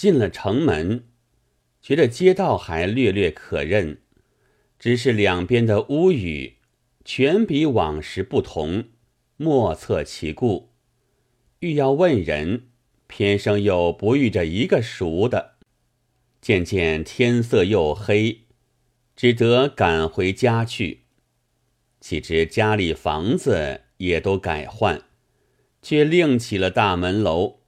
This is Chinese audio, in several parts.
进了城门，觉得街道还略略可认，只是两边的屋宇全比往时不同，莫测其故。欲要问人，偏生又不遇着一个熟的。渐渐天色又黑，只得赶回家去。岂知家里房子也都改换，却另起了大门楼，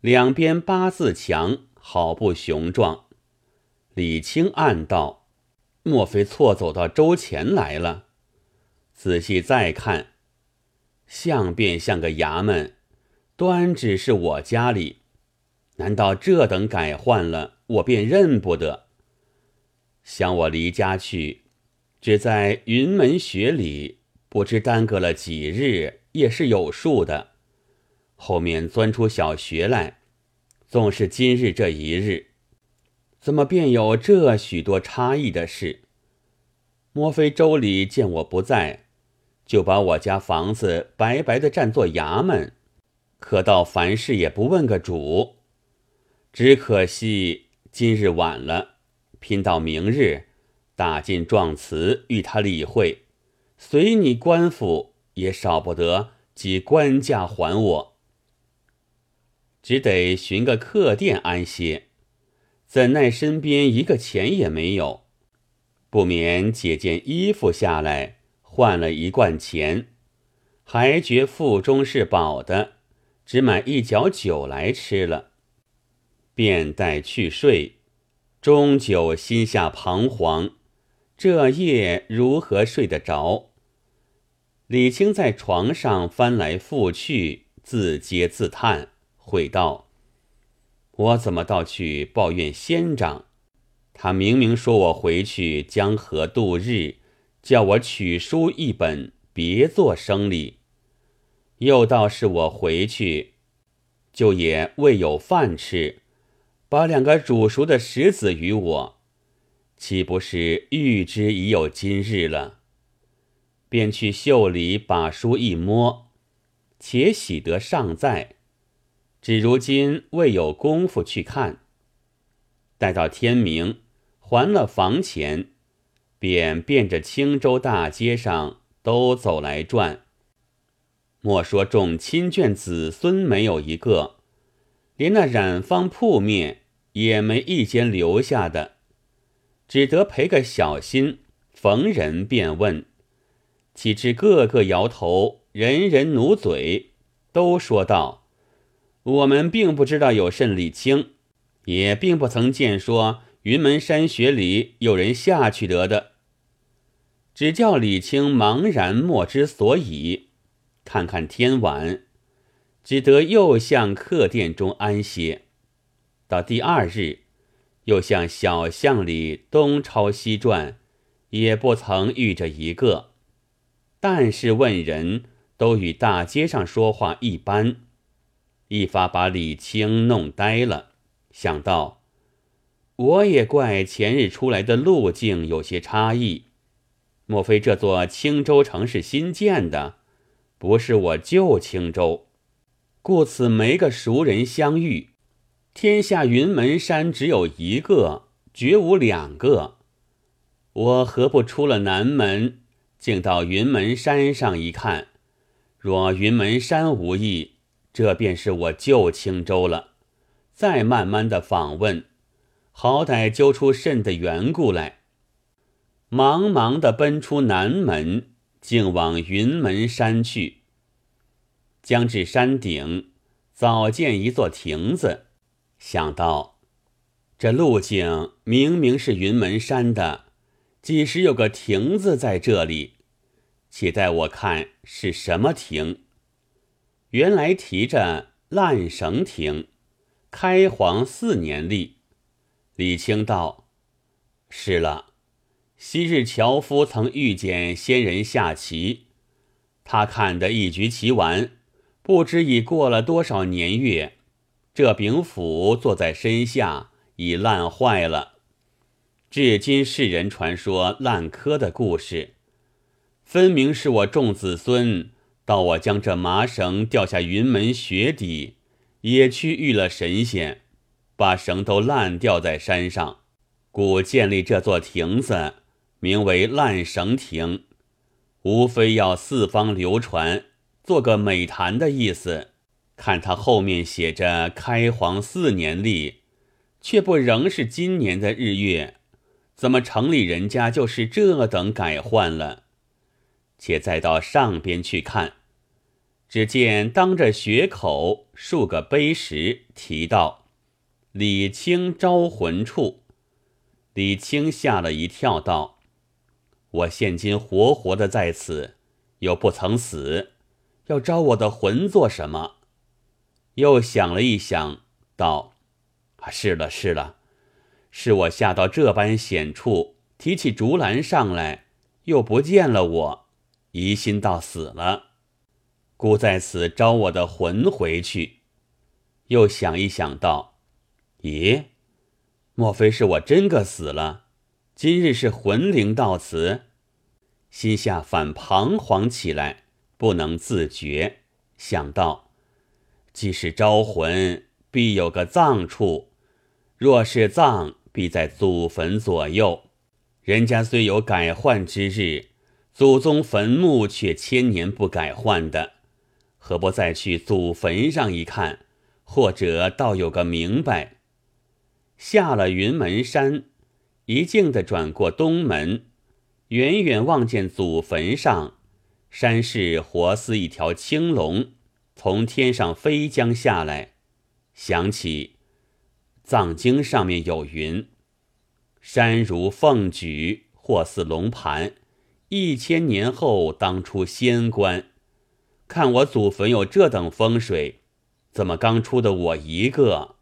两边八字墙，好不雄壮。李清暗道：莫非错走到周前来了？仔细再看，像便像个衙门，端只是我家里。难道这等改换了，我便认不得？想我离家去。只在云门学里，不知耽搁了几日，也是有数的。后面钻出小学来，纵是今日这一日，怎么便有这许多差异的事？莫非周礼见我不在，就把我家房子白白的占作衙门，可到凡事也不问个主？只可惜今日晚了，拼到明日。打进状词与他理会，随你官府也少不得即官价还我，只得寻个客店安歇。怎奈身边一个钱也没有，不免解件衣服下来换了一罐钱，还觉腹中是饱的，只买一角酒来吃了，便待去睡，终究心下彷徨。这夜如何睡得着？李清在床上翻来覆去，自嗟自叹，悔道：“我怎么倒去抱怨仙长？他明明说我回去江河度日，叫我取书一本，别做生理。又道是我回去，就也未有饭吃，把两个煮熟的石子与我。”岂不是预知已有今日了？便去袖里把书一摸，且喜得尚在，只如今未有功夫去看。待到天明，还了房钱，便遍着青州大街上都走来转。莫说众亲眷子孙没有一个，连那染坊铺面也没一间留下的。只得赔个小心，逢人便问，岂知个个摇头，人人努嘴，都说道：“我们并不知道有甚李清，也并不曾见说云门山穴里有人下去得的。”只叫李清茫然莫知所以。看看天晚，只得又向客店中安歇。到第二日。又向小巷里东抄西转，也不曾遇着一个。但是问人都与大街上说话一般，一发把李清弄呆了。想到，我也怪前日出来的路径有些差异。莫非这座青州城是新建的，不是我旧青州，故此没个熟人相遇。天下云门山只有一个，绝无两个。我何不出了南门，竟到云门山上一看？若云门山无异，这便是我旧青州了。再慢慢的访问，好歹揪出甚的缘故来。忙忙的奔出南门，竟往云门山去。将至山顶，早见一座亭子。想到这路径明明是云门山的，几时有个亭子在这里？且待我看是什么亭。原来提着烂绳亭，开皇四年立。李清道：“是了，昔日樵夫曾遇见仙人下棋，他看得一局棋完，不知已过了多少年月。”这柄斧坐在身下已烂坏了，至今世人传说烂柯的故事，分明是我众子孙到我将这麻绳掉下云门穴底，也去遇了神仙，把绳都烂掉在山上，故建立这座亭子，名为烂绳亭，无非要四方流传，做个美谈的意思。看他后面写着“开皇四年立”，却不仍是今年的日月，怎么城里人家就是这等改换了？且再到上边去看，只见当着穴口数个碑石，提到“李清招魂处”。李清吓了一跳，道：“我现今活活的在此，又不曾死，要招我的魂做什么？”又想了一想，道：“啊，是了是了，是我下到这般险处，提起竹篮上来，又不见了我。”疑心到死了，故在此招我的魂回去。又想一想，道：“咦，莫非是我真个死了？今日是魂灵到此，心下反彷徨起来，不能自觉。想到，既是招魂，必有个葬处；若是葬，必在祖坟左右。人家虽有改换之日。”祖宗坟墓却千年不改换的，何不再去祖坟上一看？或者倒有个明白。下了云门山，一径的转过东门，远远望见祖坟上，山势活似一条青龙从天上飞将下来。想起藏经上面有云：“山如凤举，或似龙盘。”一千年后当出仙官，看我祖坟有这等风水，怎么刚出的我一个，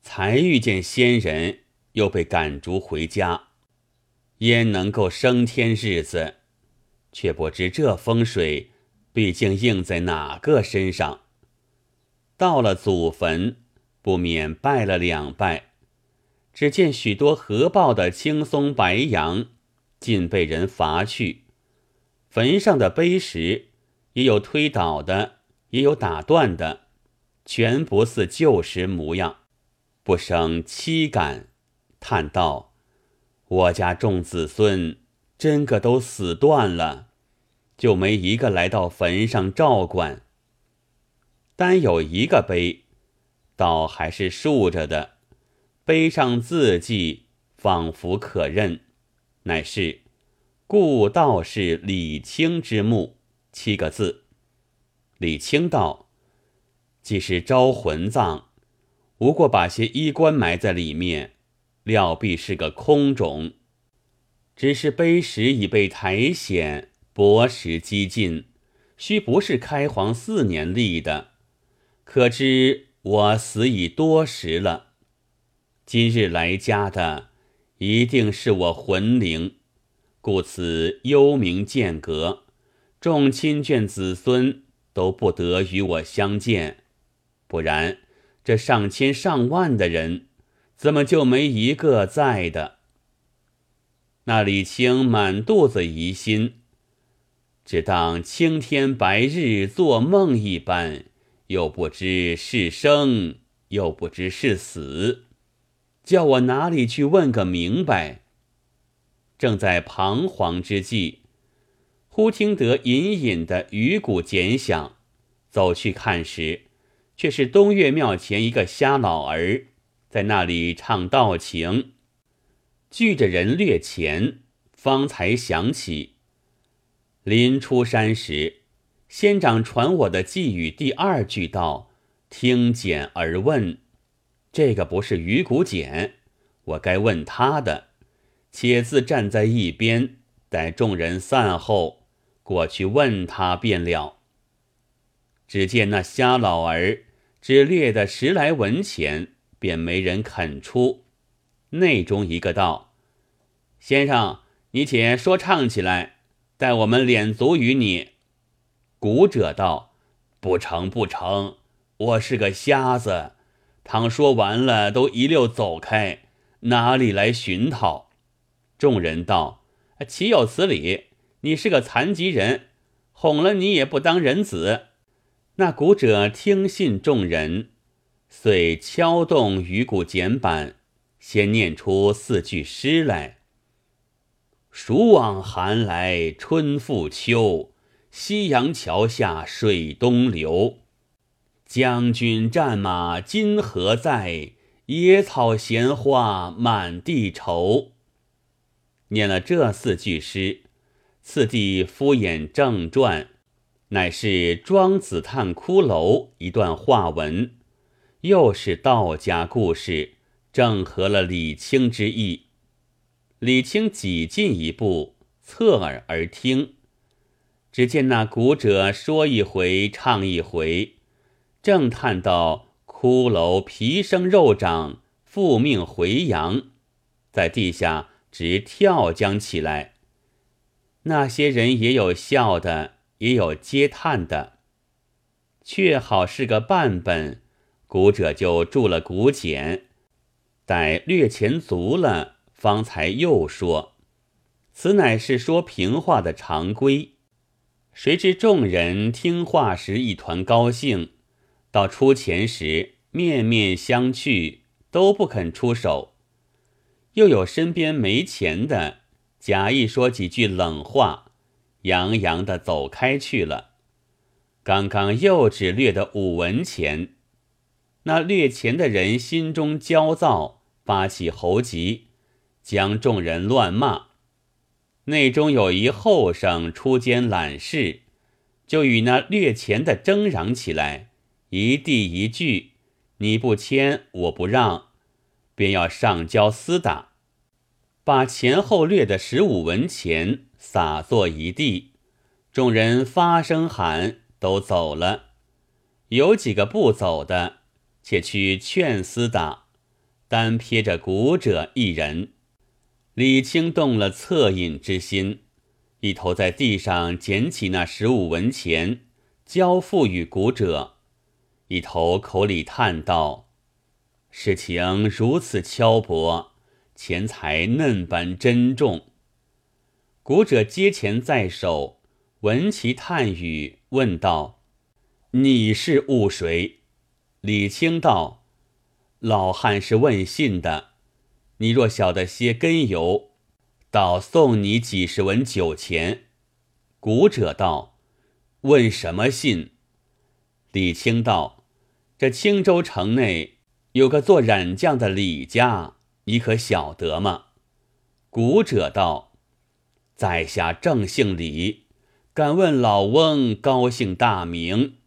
才遇见仙人，又被赶逐回家，焉能够升天日子？却不知这风水，毕竟应在哪个身上？到了祖坟，不免拜了两拜，只见许多合抱的青松白杨。尽被人伐去，坟上的碑石也有推倒的，也有打断的，全不似旧时模样，不生凄感，叹道：“我家众子孙真个都死断了，就没一个来到坟上照管。单有一个碑，倒还是竖着的，碑上字迹仿佛可认。”乃是故道士李清之墓七个字。李清道：“既是招魂葬，无过把些衣冠埋在里面，料必是个空冢。只是碑石已被苔藓、薄石积尽，须不是开皇四年立的，可知我死已多时了。今日来家的。”一定是我魂灵，故此幽冥间隔，众亲眷子孙都不得与我相见。不然，这上千上万的人，怎么就没一个在的？那李清满肚子疑心，只当青天白日做梦一般，又不知是生，又不知是死。叫我哪里去问个明白？正在彷徨之际，忽听得隐隐的鱼骨剪响，走去看时，却是东岳庙前一个瞎老儿在那里唱道情，聚着人略前，方才想起临出山时，仙长传我的寄语第二句道：“听简而问。”这个不是鱼骨简，我该问他的。且自站在一边，待众人散后，过去问他便了。只见那瞎老儿只列的十来文钱，便没人肯出。内中一个道：“先生，你且说唱起来，待我们敛足于你。”古者道：“不成，不成，我是个瞎子。”倘说完了，都一溜走开，哪里来寻讨？众人道：“岂有此理！你是个残疾人，哄了你也不当人子。”那古者听信众人，遂敲动鱼骨简板，先念出四句诗来：“暑往寒来春复秋，夕阳桥下水东流。将军战马今何在？野草闲花满地愁。”念了这四句诗，次第敷衍正传，乃是庄子探骷髅一段话文。又是道家故事，正合了李清之意。李清挤进一步，侧耳而听，只见那古者说一回，唱一回，正叹到骷髅皮生肉长，复命回阳，在地下直跳将起来。那些人也有笑的，也有嗟叹的，却好是个半本。古者就注了古简，待略前足了，方才又说：“此乃是说平话的常规。”谁知众人听话时一团高兴，到出钱时面面相觑，都不肯出手。又有身边没钱的，假意说几句冷话，洋洋的走开去了。刚刚又只略得五文钱。那掠钱的人心中焦躁，发起猴急，将众人乱骂。内中有一后生出监揽事，就与那掠钱的争嚷起来，一地一句，你不签，我不让，便要上交厮打，把前后掠的十五文钱撒作一地。众人发声喊，都走了。有几个不走的。且去劝厮打，单撇着古者一人。李清动了恻隐之心，一头在地上捡起那十五文钱，交付与古者，一头口里叹道：“事情如此敲薄，钱财嫩般珍重。”古者接钱在手，闻其叹语，问道：“你是误谁？”李清道：“老汉是问信的，你若晓得些根由，倒送你几十文酒钱。”古者道：“问什么信？”李清道：“这青州城内有个做染匠的李家，你可晓得吗？”古者道：“在下正姓李，敢问老翁高姓大名？”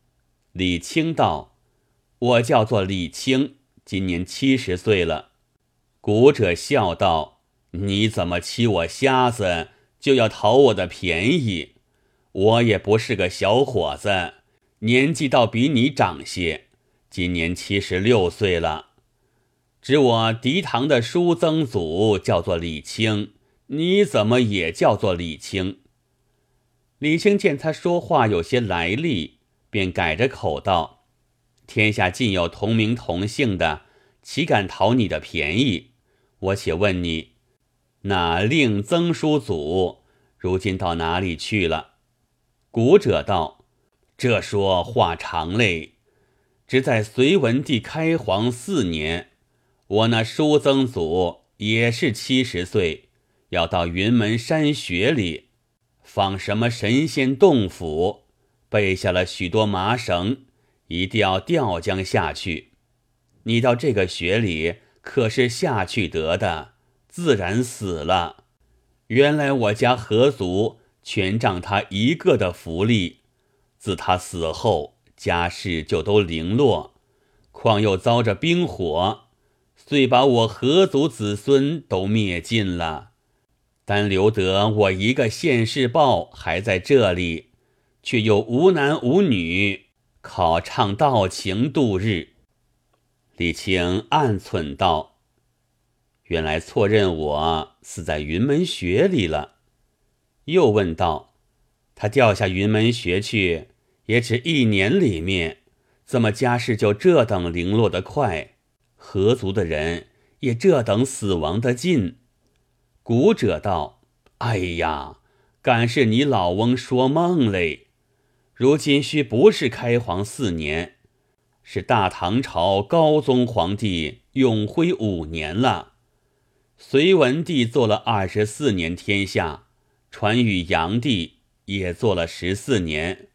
李清道。我叫做李清，今年七十岁了。古者笑道：“你怎么欺我瞎子，就要讨我的便宜？我也不是个小伙子，年纪倒比你长些，今年七十六岁了。指我嫡堂的叔曾祖叫做李清，你怎么也叫做李清？”李清见他说话有些来历，便改着口道。天下尽有同名同姓的，岂敢讨你的便宜？我且问你，那令曾叔祖如今到哪里去了？古者道：“这说话长嘞。只在隋文帝开皇四年，我那叔曾祖也是七十岁，要到云门山穴里访什么神仙洞府，备下了许多麻绳。”一定要吊将下去，你到这个穴里可是下去得的，自然死了。原来我家何族全仗他一个的福利，自他死后家世就都零落，况又遭着冰火，遂把我何族子孙都灭尽了，单留得我一个现世报还在这里，却又无男无女。考唱道情度日，李清暗忖道：“原来错认我死在云门穴里了。”又问道：“他掉下云门穴去，也只一年里面，怎么家世就这等零落得快？何族的人也这等死亡的尽？”古者道：“哎呀，敢是你老翁说梦嘞！”如今须不是开皇四年，是大唐朝高宗皇帝永徽五年了。隋文帝做了二十四年天下，传与炀帝也做了十四年，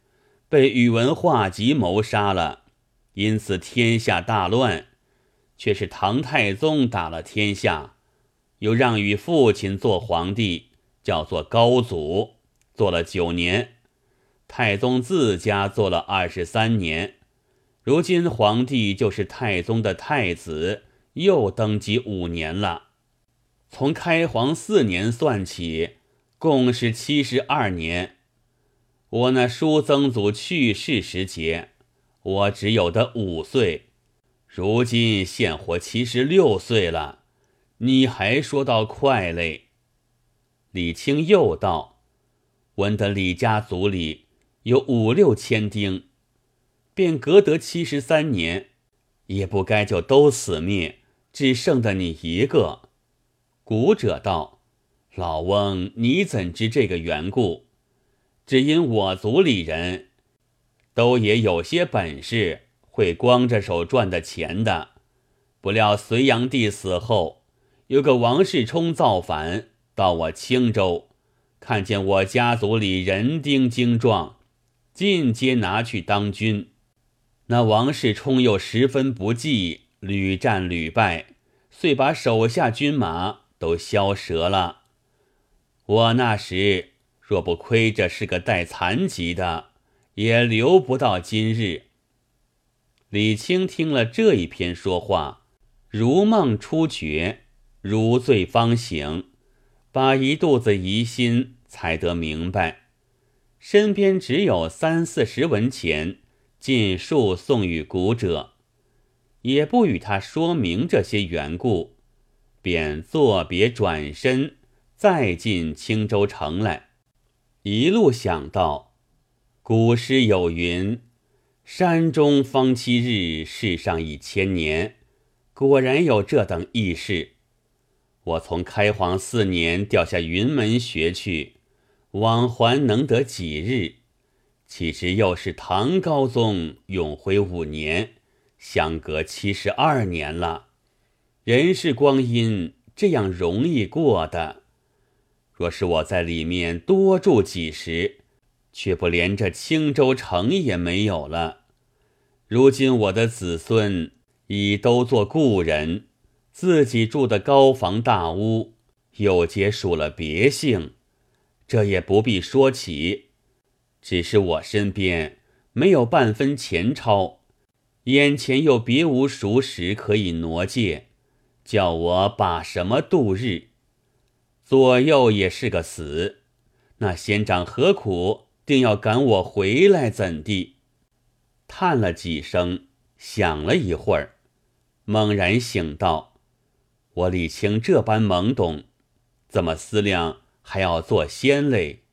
被宇文化及谋杀了，因此天下大乱。却是唐太宗打了天下，又让与父亲做皇帝，叫做高祖，做了九年。太宗自家做了二十三年。如今皇帝就是太宗的太子，又登基五年了。从开皇四年算起，共是七十二年。我那叔曾祖去世时节，我只有的五岁，如今现活七十六岁了，你还说到快嘞？李清又道：“闻得李家族里有五六千丁。”便隔得七十三年，也不该就都死灭，只剩得你一个。古者道：“老翁，你怎知这个缘故？只因我族里人都也有些本事，会光着手赚的钱的。不料隋炀帝死后，有个王世充造反，到我青州，看见我家族里人丁精壮，尽皆拿去当军。”那王世充又十分不济，屡战屡败，遂把手下军马都削折了。我那时若不亏着是个带残疾的，也留不到今日。李清听了这一篇说话，如梦初觉，如醉方醒，把一肚子疑心才得明白。身边只有三四十文钱。尽数送与古者，也不与他说明这些缘故，便作别转身，再进青州城来。一路想到，古诗有云：“山中方七日，世上一千年。”果然有这等轶事。我从开皇四年调下云门学去，往还能得几日？其实又是唐高宗永徽五年，相隔七十二年了。人世光阴这样容易过的。若是我在里面多住几时，却不连这青州城也没有了。如今我的子孙已都做故人，自己住的高房大屋，又皆属了别姓，这也不必说起。只是我身边没有半分钱钞，眼前又别无熟食可以挪借，叫我把什么度日？左右也是个死，那仙长何苦定要赶我回来？怎地？叹了几声，想了一会儿，猛然醒道：“我李清这般懵懂，怎么思量还要做仙嘞？”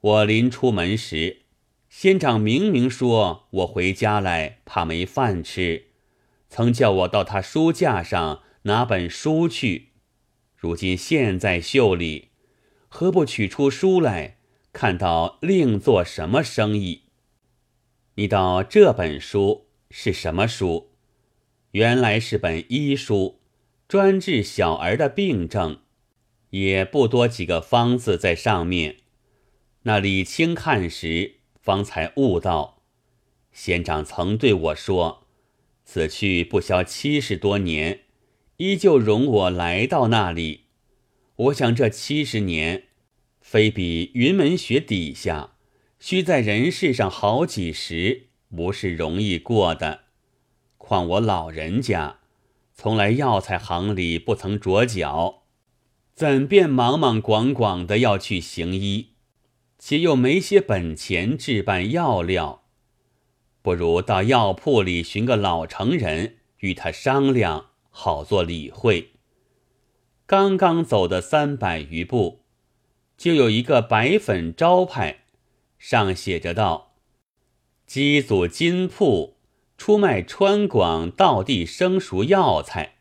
我临出门时，仙长明明说我回家来怕没饭吃，曾叫我到他书架上拿本书去。如今现在袖里，何不取出书来，看到另做什么生意？你道这本书是什么书？原来是本医书，专治小儿的病症，也不多几个方子在上面。那李清看时，方才悟道，仙长曾对我说：“此去不消七十多年，依旧容我来到那里。”我想这七十年，非比云门雪底下，须在人世上好几十，不是容易过的。况我老人家，从来药材行里不曾着脚，怎便莽莽广广的要去行医？且又没些本钱置办药料，不如到药铺里寻个老成人与他商量，好做理会。刚刚走的三百余步，就有一个白粉招牌，上写着道：“机祖金铺出卖川广道地生熟药材。”